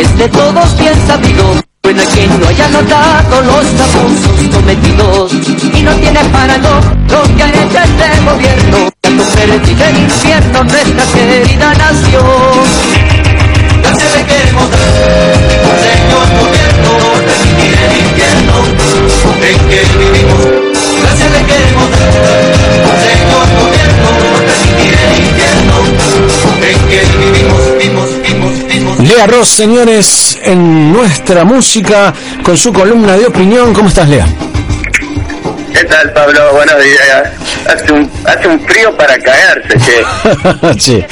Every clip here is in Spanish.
Es de todos bien sabido. Bueno, hay quien no haya notado los abusos cometidos y no tiene parado lo que ha hecho este gobierno. Que convertir en infierno nuestra querida nación. Ya se ve que Lea Ross, señores, en nuestra música, con su columna de opinión. ¿Cómo estás, Lea? ¿Qué tal, Pablo? Buenos días. Hace un, hace un frío para caerse, che. sí.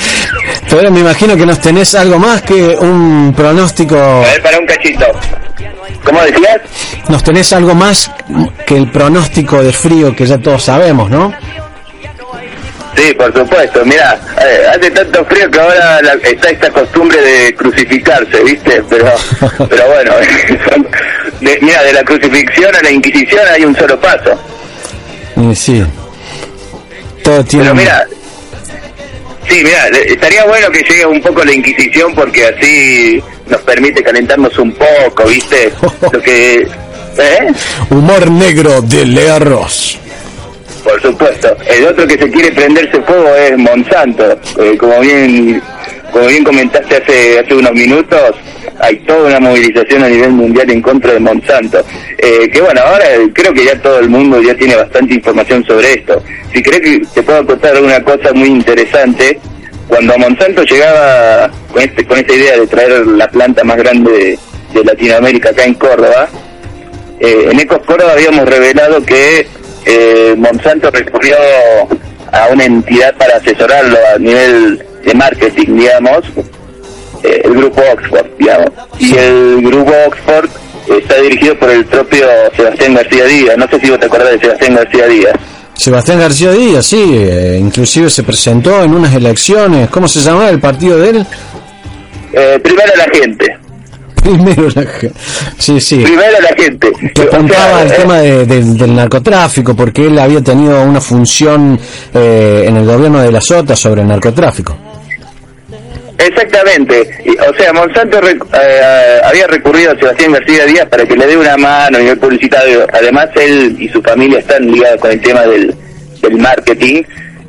Pero me imagino que nos tenés algo más que un pronóstico. A ver, para un cachito. ¿Cómo decías? Nos tenés algo más que el pronóstico de frío que ya todos sabemos, ¿no? Sí, por supuesto. Mira, eh, hace tanto frío que ahora la- está esta costumbre de crucificarse, ¿viste? Pero, pero bueno, mira, de la crucifixión a la Inquisición hay un solo paso. Y sí. Todo tiene. Pero mira, sí, mira, estaría bueno que llegue un poco la Inquisición porque así nos permite calentarnos un poco, ¿viste? Lo que... ¿Eh? Humor negro de Lea Ross. Por supuesto. El otro que se quiere prenderse fuego es Monsanto. Eh, como bien como bien comentaste hace hace unos minutos, hay toda una movilización a nivel mundial en contra de Monsanto. Eh, que bueno, ahora creo que ya todo el mundo ya tiene bastante información sobre esto. Si crees que te puedo contar una cosa muy interesante, cuando Monsanto llegaba con, este, con esta idea de traer la planta más grande de, de Latinoamérica acá en Córdoba, eh, en Ecos Córdoba habíamos revelado que eh, Monsanto recurrió a una entidad para asesorarlo a nivel de marketing, digamos, eh, el grupo Oxford, digamos. Y el grupo Oxford está dirigido por el propio Sebastián García Díaz. No sé si vos te acordás de Sebastián García Díaz. Sebastián García Díaz, sí, eh, inclusive se presentó en unas elecciones. ¿Cómo se llamaba el partido de él? Eh, primero la gente. Primero la Sí, sí. Primero la gente. O sea, apuntaba al eh, tema de- de- del narcotráfico, porque él había tenido una función eh, en el gobierno de la Sota sobre el narcotráfico. Exactamente. O sea, Monsanto rec- eh, había recurrido a Sebastián García Díaz para que le dé una mano a nivel publicitario. Además, él y su familia están ligados con el tema del, del marketing.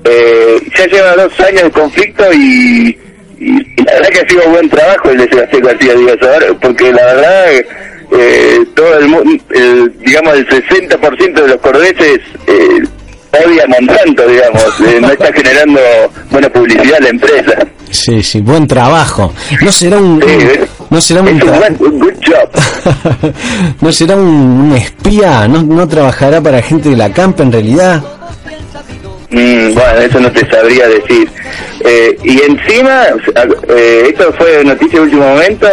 Eh, ya lleva dos años de conflicto y, y- y la verdad que ha sido buen trabajo el de Sebastián García Díaz ahora, porque la verdad, eh, todo el mundo, digamos, el 60% de los cordobeses eh, odia Monsanto, digamos. Eh, no está generando buena publicidad la empresa. Sí, sí, buen trabajo. No será un, Sí, un- es- no será un, un good job. no será un, un espía, no, no trabajará para gente de la campa en realidad. Mm, bueno, eso no te sabría decir. Eh, y encima, eh, esto fue noticia de último momento,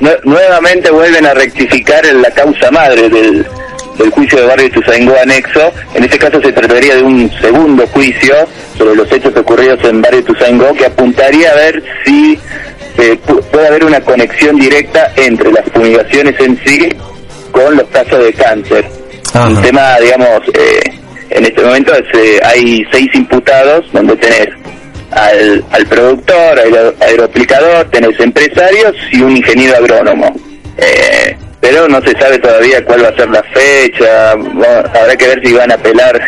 nue- nuevamente vuelven a rectificar la causa madre del, del juicio de Barrio Tuzangó anexo. En este caso se trataría de un segundo juicio sobre los hechos ocurridos en Barrio Tuzangó que apuntaría a ver si eh, pu- puede haber una conexión directa entre las fumigaciones en sí con los casos de cáncer. Ajá. Un tema, digamos, eh, en este momento es, eh, hay seis imputados donde tenés al, al productor, al aeroaplicador, tenés empresarios y un ingeniero agrónomo. Eh, pero no se sabe todavía cuál va a ser la fecha, bueno, habrá que ver si van a apelar,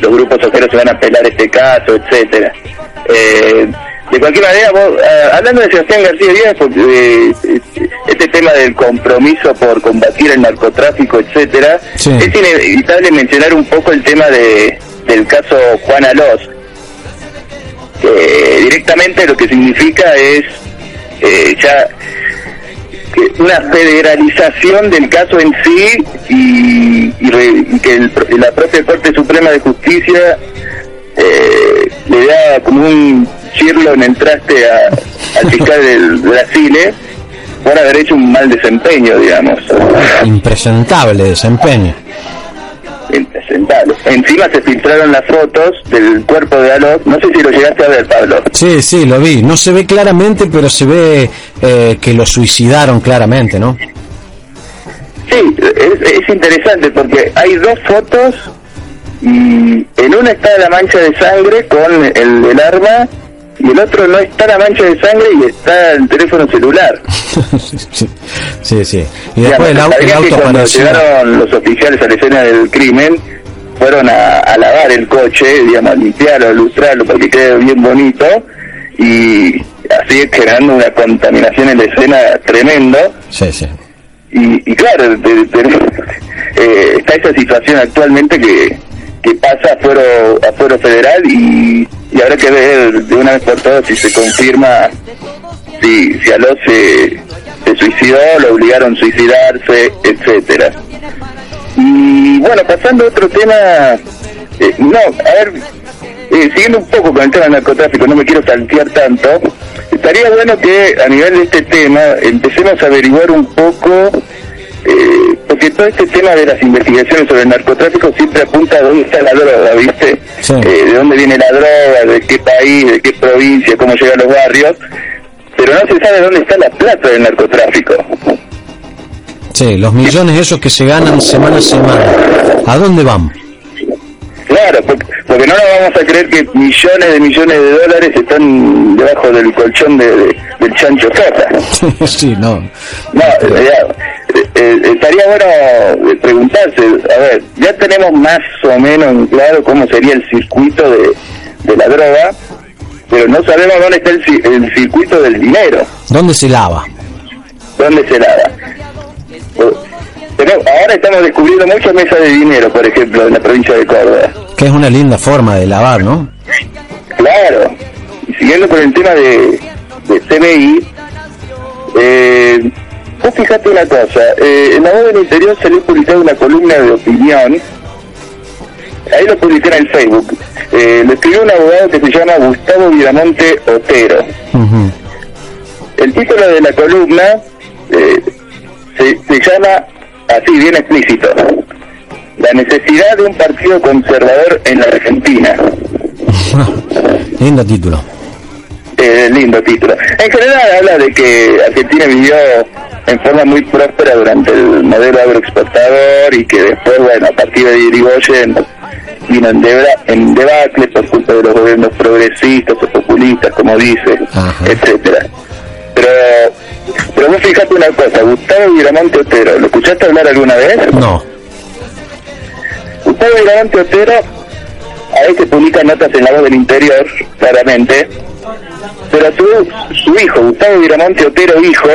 los grupos ojeros se van a apelar este caso, etcétera. Eh, de cualquier manera, vos, eh, hablando de Sebastián García Díaz, porque, eh, este tema del compromiso por combatir el narcotráfico, etcétera, Sí. es inevitable mencionar un poco el tema de, del caso Juan Alós, que directamente lo que significa es eh, ya una federalización del caso en sí y, y re- y que el la propia Corte Suprema de Justicia eh, le da como un chirlo en el traste a- al fiscal del Brasil eh, por haber hecho un mal desempeño, digamos. Impresentable desempeño. Encima se filtraron las fotos del cuerpo de Alok. No sé si lo llegaste a ver, Pablo. Sí, sí, lo vi. No se ve claramente, pero se ve eh, que lo suicidaron claramente, ¿no? Sí, es, es interesante porque hay dos fotos y en una está la mancha de sangre con el, el arma y el otro no está la mancha de sangre y está el teléfono celular. sí, sí, sí. Y después el, el auto cuando apareció. llegaron los oficiales a la escena del crimen fueron a, a lavar el coche, digamos, a limpiarlo, a lustrarlo para que quede bien bonito y así generando una contaminación en la escena tremendo Sí, sí. y, y claro, de- de- eh, está esa situación actualmente que, que pasa a fuero, a fuero federal y, y habrá que ver de una vez por todas si se confirma si, si Aló se, se suicidó, lo obligaron a suicidarse, etcétera. Y bueno, pasando a otro tema, eh, no, a ver, eh, siguiendo un poco con el tema del narcotráfico, no me quiero saltear tanto, estaría bueno que a nivel de este tema empecemos a averiguar un poco, eh, porque todo este tema de las investigaciones sobre el narcotráfico siempre apunta a dónde está la droga, ¿viste? Sí. Eh, de dónde viene la droga, de qué país, de qué provincia, cómo llega a los barrios, pero no se sabe dónde está la plata del narcotráfico. Los millones esos que se ganan semana a semana. ¿A dónde van? Claro, porque, porque no nos vamos a creer que millones de millones de dólares están debajo del colchón de, de- del chancho Sosa. sí, no. No, eh, ya, eh, eh, estaría bueno eh, preguntarse, a ver, ya tenemos más o menos en claro cómo sería el circuito de, de la droga, pero no sabemos dónde está el, el circuito del dinero, ¿Dónde se lava? dónde se lava. Pero ahora estamos descubriendo muchas mesas de dinero, por ejemplo, en la provincia de Córdoba. Que es una linda forma de lavar, ¿no? Claro. Y siguiendo con el tema de, de CBI, eh, vos fijate una cosa, eh, en la voz del interior salió publicada una columna de opinión, ahí lo publiqué en el Facebook, eh, lo escribió un abogado que se llama Gustavo Viramonte Otero. El título de la columna eh, se, se llama así, bien explícito, La necesidad de un partido conservador en la Argentina. Lindo título. Eh, lindo título. En general habla de que Argentina vivió en forma muy próspera durante el modelo agroexportador y que después, bueno, a partir de Irigoyen vino en, debra- en debacle por culpa de los gobiernos progresistas o populistas, como dice, Ajá. etcétera. Pero, pero vos fijate una cosa, Gustavo Viramonte Otero, ¿lo escuchaste hablar alguna vez? No. Gustavo Viramonte Otero a veces publica notas en la voz del interior, claramente, pero a su su hijo, Gustavo Viramonte Otero hijo,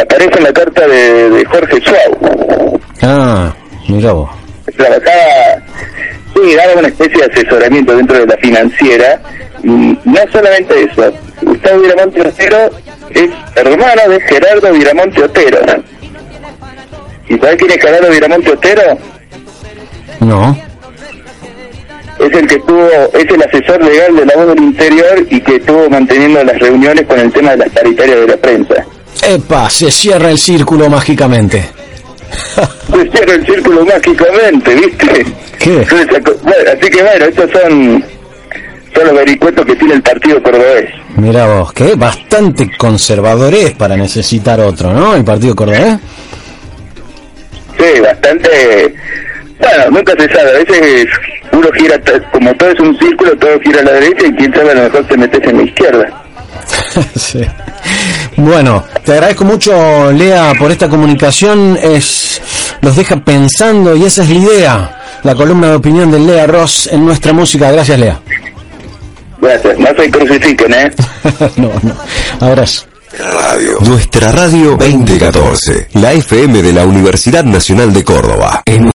aparece en la carta de, de Jorge Suau. Ah, mira vos. Trabajaba, sí, daba una especie de asesoramiento dentro de la financiera, y no solamente eso, Gustavo Viramonte Otero es hermano de Gerardo Viramonte Otero. ¿Y sabes quién es Gerardo Viramonte Otero? No. es el que estuvo, es el asesor legal de la voz del interior y que estuvo manteniendo las reuniones con el tema de las paritarias de la prensa. Epa, se cierra el círculo mágicamente. Se cierra el círculo mágicamente, ¿viste? ¿Qué? Entonces, bueno, así que bueno, estos son, son los vericuetos que tiene el partido cordobés. Mira vos, que bastante conservador es para necesitar otro, ¿no? El partido cordobés. Sí, bastante... Bueno, nunca se sabe, a veces uno gira, como todo es un círculo, todo gira a la derecha y quién sabe, a lo mejor te metes en la izquierda. sí. Bueno, te agradezco mucho, Lea, por esta comunicación. Es los deja pensando y esa es la idea. La columna de opinión de Lea Ross en nuestra música. Gracias, Lea. Gracias, no se crucifiquen, ¿eh? no, no. Abrazo. Radio. Nuestra radio 2014. La FM de la Universidad Nacional de Córdoba. En